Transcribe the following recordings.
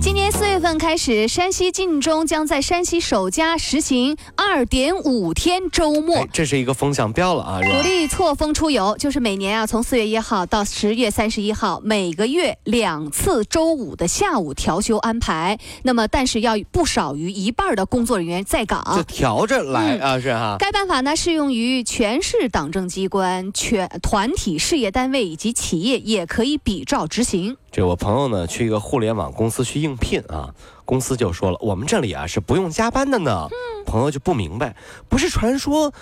今年四月份开始，山西晋中将在山西首家实行二点五天周末哎，，这是一个风向标了啊！鼓励错峰出游，就是每年啊，从四月一号到十月三十一号，每个月两次周五的下午调休安排。那么，但是要不少于一半的工作人员在岗就。调着来嗯啊，是哈。该办法呢适用于全市党政机关、全团体事业单位以及企业，也可以比照执行。这我朋友呢，去一个互联网公司去应聘啊，公司就说了，我们这里啊是不用加班的呢。朋友就不明白，不是传说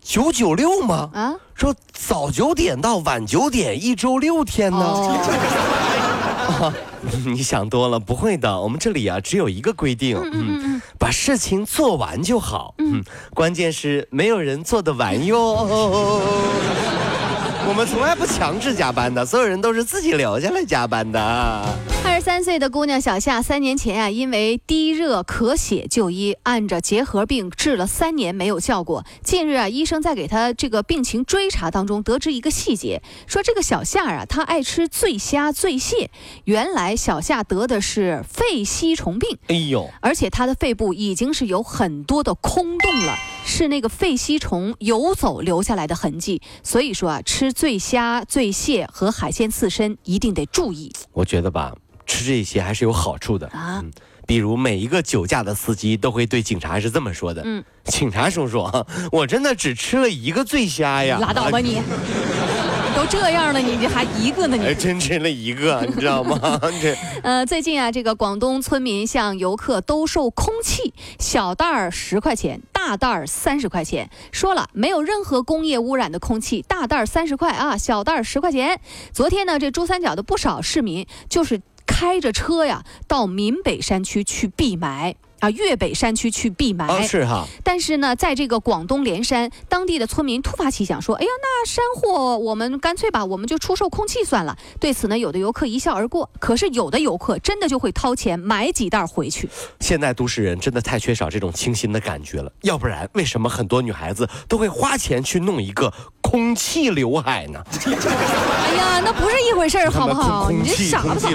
九九六吗？啊，说早九点到晚九点，一周六天呢。哦，你想多了，不会的，我们这里啊只有一个规定，嗯，把事情做完就好，嗯，关键是没有人做得完哟。我们从来不强制加班的，所有人都是自己留下来加班的。二十三岁的姑娘小夏，三年前啊，因为低热咳血就医，按着结核病治了三年没有效果。近日啊，医生在给她这个病情追查当中得知一个细节，说这个小夏啊，她爱吃醉虾、醉蟹。原来小夏得的是肺吸虫病，哎呦，而且她的肺部已经是有很多的空洞了，是那个肺吸虫游走留下来的痕迹。所以说啊，吃醉虾、醉蟹和海鲜刺身一定得注意我觉得吧，吃这些还是有好处的。啊。比如每一个酒驾的司机都会对警察是这么说的：“嗯警察叔叔啊，我真的只吃了一个醉虾呀，拉倒吧你！都这样了，你这还一个呢你，你？真吃了一个，你知道吗？这呃，最近啊，这个广东村民向游客兜售空气，小袋儿十块钱，大袋儿三十块钱。说了，没有任何工业污染的空气，大袋儿三十块啊，小袋儿十块钱。昨天呢，这珠三角的不少市民就是开着车呀，到闽北山区去避霾。啊，粤北山区去闭霾，啊是哈，但是呢，在这个广东连山，当地的村民突发奇想说：“哎呀，那山货我们干脆吧，我们就出售空气算了。”对此呢，有的游客一笑而过，可是有的游客真的就会掏钱买几袋回去。现在都市人真的太缺少这种清新的感觉了，要不然为什么很多女孩子都会花钱去弄一个空气刘海呢？哎呀，那不是一回事儿，好不好？你这傻不傻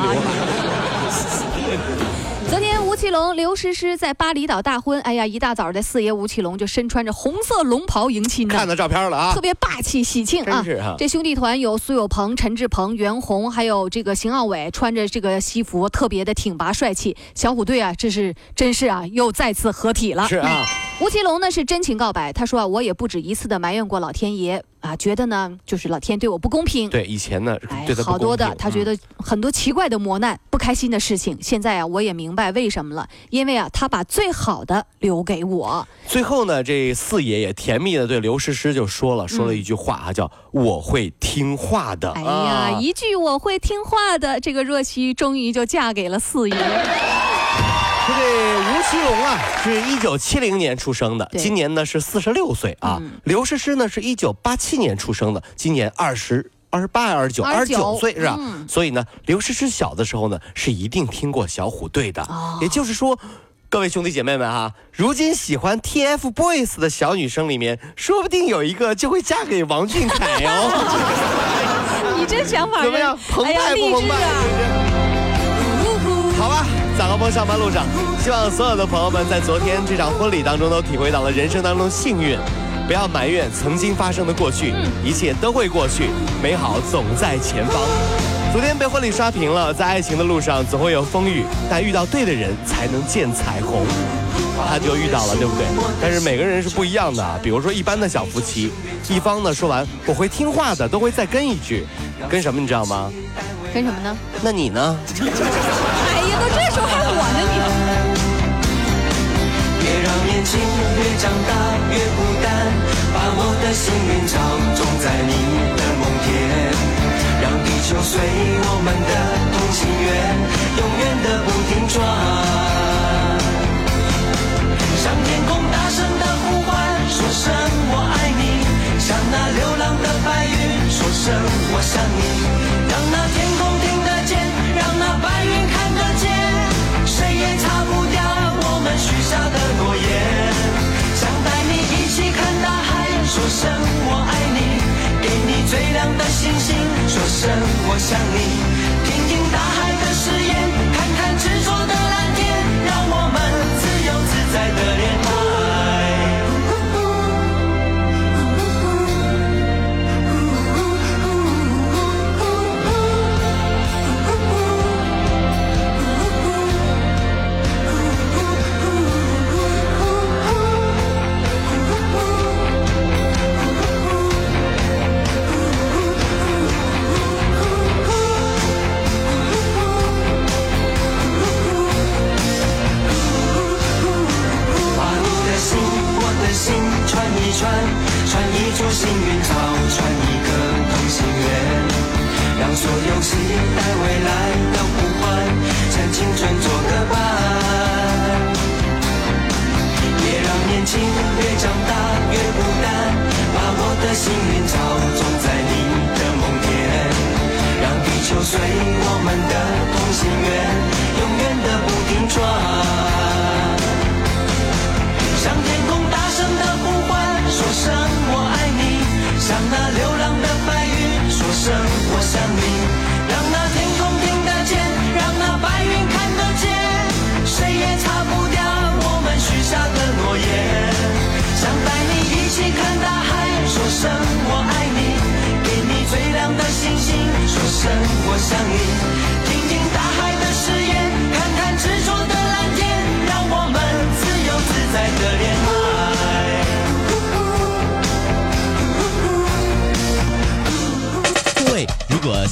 刘诗诗在巴厘岛大婚。哎呀，一大早的四爷吴奇隆就身穿着红色龙袍迎亲呢看，到照片了啊特，别霸气喜庆啊！真是哈。这兄弟团有苏有朋、陈志朋、袁弘，还有这个邢傲伟，穿着这个西服，特别的挺拔帅气。小虎队啊，这是真是啊，又再次合体了。是啊，吴奇隆呢是真情告白，他说啊，我也不止一次的埋怨过老天爷啊，觉得呢就是老天对我不公平。对，以前呢好多的，他觉得很多奇怪的磨难、不开心的事情。现在啊，我也明白为什么了，因为啊，他把最好的留给我。最后呢，这四爷也甜蜜的对刘诗诗就说了，说了一句话啊，叫“我会听话的”。哎呀，啊一句我会听话的，这个若曦终于就嫁给了四爷。说这吴奇隆啊，是一九七零年出生的，今年呢是四十六岁啊。嗯刘诗诗呢是一九八七年出生的，今年二十。二十八、二十九、二十九29岁是吧？嗯所以呢，刘诗诗小的时候呢，是一定听过小虎队的。哦也就是说，各位兄弟姐妹们哈，如今喜欢 TFBOYS 的小女生里面，说不定有一个就会嫁给王俊凯哦。你这想法怎么样？澎湃不澎湃？早高峰上班路上，希望所有的朋友们在昨天这场婚礼当中都体会到了人生当中幸运。不要埋怨曾经发生的过去，一切都会过去，美好总在前方。昨天被婚礼刷屏了，在爱情的路上总会有风雨，但遇到对的人才能见彩虹。他就遇到了，对不对？但是每个人是不一样的啊。比如说一般的小夫妻，一方呢说完我会听话的，都会再跟一句，跟什么你知道吗？跟什么呢？那你呢？哎呀，都这心越长大越孤单，把我的幸运草种在你的梦田，让地球随我们的同心圆，永远的不停星星，说声我想你，相遇。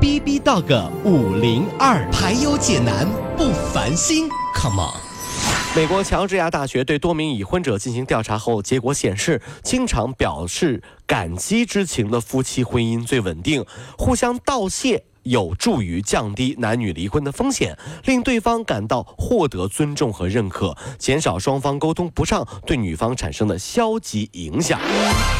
B B Dog 五零二，排忧解难不烦心，Come on。美国乔治亚大学对多名已婚者进行调查后，结果显示，经常表示感激之情的夫妻婚姻最稳定，互相道谢。有助于降低男女离婚的风险，令对方感到获得尊重和认可，减少双方沟通不畅对女方产生的消极影响。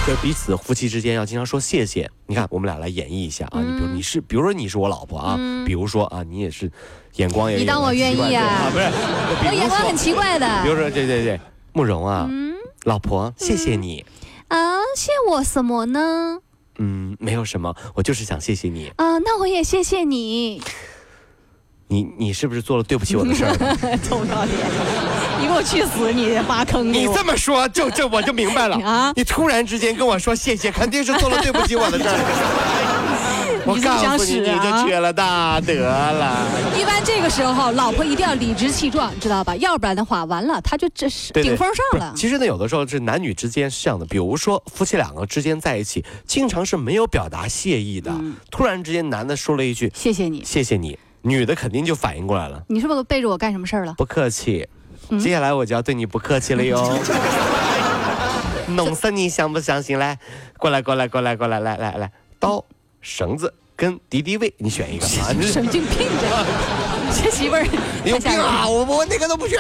就彼此夫妻之间要经常说谢谢。你看，我们俩来演绎一下啊，你比如你是，比如说你是我老婆啊，比如说啊，你也是，眼光也你当我愿意啊啊？不是，我眼光很奇怪的比如说，对对对，慕容啊，老婆，谢谢你。啊，谢我什么呢？嗯，没有什么，我就是想谢谢你。啊，那我也谢谢你。你你是不是做了对不起我的事儿？臭不要脸！你给我去死！你挖坑你这么说，就这我就明白了 啊你突然之间跟我说谢谢，肯定是做了对不起我的事儿。我你这么告诉你，想使你就啊缺了大德了。一般这个时候，老婆一定要理直气壮，知道吧？要不然的话，完了，他就这是顶风上了。是其实呢，有的时候是男女之间是这样的，比如说夫妻两个之间在一起，经常是没有表达谢意的。嗯突然之间，男的说了一句谢谢你“，谢谢你”，女的肯定就反应过来了。你是不是背着我干什么事儿了？不客气，嗯接下来我就要对你不客气了哟。弄死你相不相信？来，过来，过来，过来，过来，来来来，刀、绳子跟敌敌畏，你选一个啊！你神经病这这媳妇儿 你有。病啊！我我那个都不选。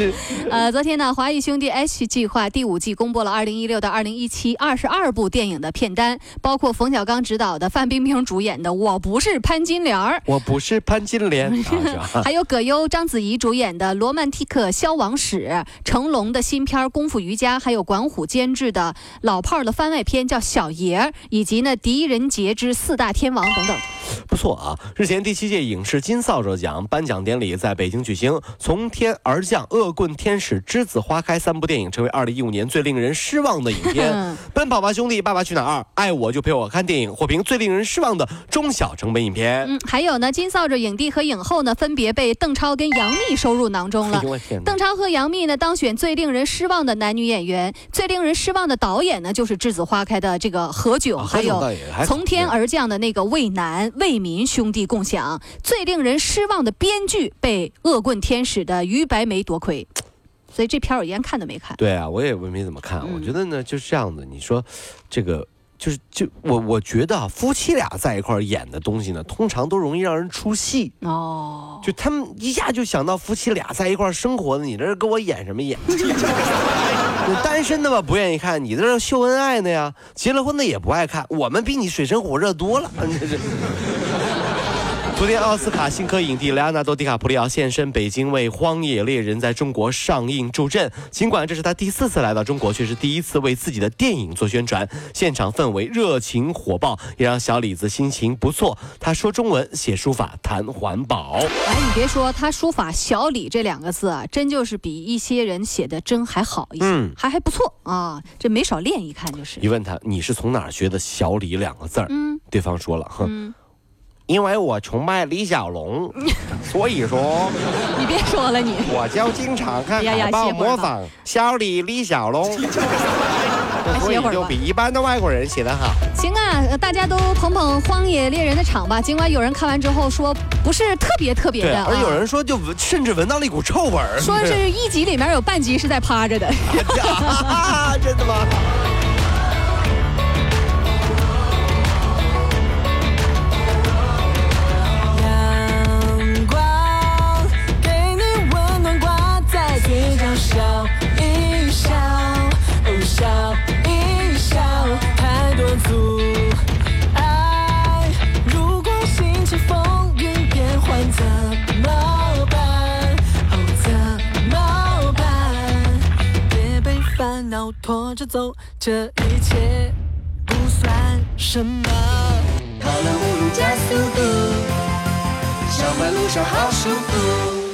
呃，昨天呢，华谊兄弟 H 计划第五季公布了2016到2017二十二部电影的片单，包括冯小刚执导的、范冰冰主演的《我不是潘金莲儿》。我不是潘金莲？还有葛优、章子怡主演的《罗曼蒂克消亡史》，成龙的新片《功夫瑜伽》，还有管虎监制的老炮儿的番外篇叫《小爷》，以及呢《狄仁杰之四大天王》等等。不错啊！日前第七届影视金扫帚奖颁奖典礼在北京举行，从天而降、恶棍天使、栀子花开三部电影成为2015年最令人失望的影片。嗯奔跑吧兄弟、爸爸去哪儿二、爱我就陪我看电影获评最令人失望的中小成本影片。嗯，还有呢，金扫帚影帝和影后呢，分别被邓超跟杨幂收入囊中了！邓超和杨幂呢当选最令人失望的男女演员，最令人失望的导演呢就是《栀子花开》的这个何炅，啊还有从天而降的那个魏楠、魏民兄弟共享。最令人失望的编剧被恶棍天使的于白眉夺魁，所以这片儿我连看都没看。对啊，我也没怎么看。嗯我觉得呢，就是这样的。你说，这个就是就我我觉得啊，夫妻俩在一块儿演的东西呢，通常都容易让人出戏。哦，就他们一下就想到夫妻俩在一块儿生活的，你这是跟我演什么演？你单身的吧不愿意看，你这是秀恩爱呢呀；结了婚的也不爱看，我们比你水深火热多了。这是。昨天，奥斯卡新科影帝莱昂纳多·迪卡普里奥现身北京，为《荒野猎人》在中国上映助阵。尽管这是他第四次来到中国，却是第一次为自己的电影做宣传。现场氛围热情火爆，也让小李子心情不错。他说中文，写书法，谈环保。哎，你别说，他书法“小李”这两个字啊，真就是比一些人写的真还好一些，嗯还还不错啊，这没少练，一看就是。一问他你是从哪儿学的“小李”两个字儿？嗯对方说了，哼，嗯，因为我崇拜李小龙，所以说你别说了你，我就经常看海报模仿小李李小龙，所以就比一般的外国人写得好。行啊，呃大家都捧捧《荒野猎人》的场吧。尽管有人看完之后说不是特别特别，的，而有啊人说就闻甚至闻到了一股臭味儿，说是一集里面有半集是在趴着的。啊，真的吗？拖着走，这一切不算什么。跑了五路加速度。上班路上好舒服。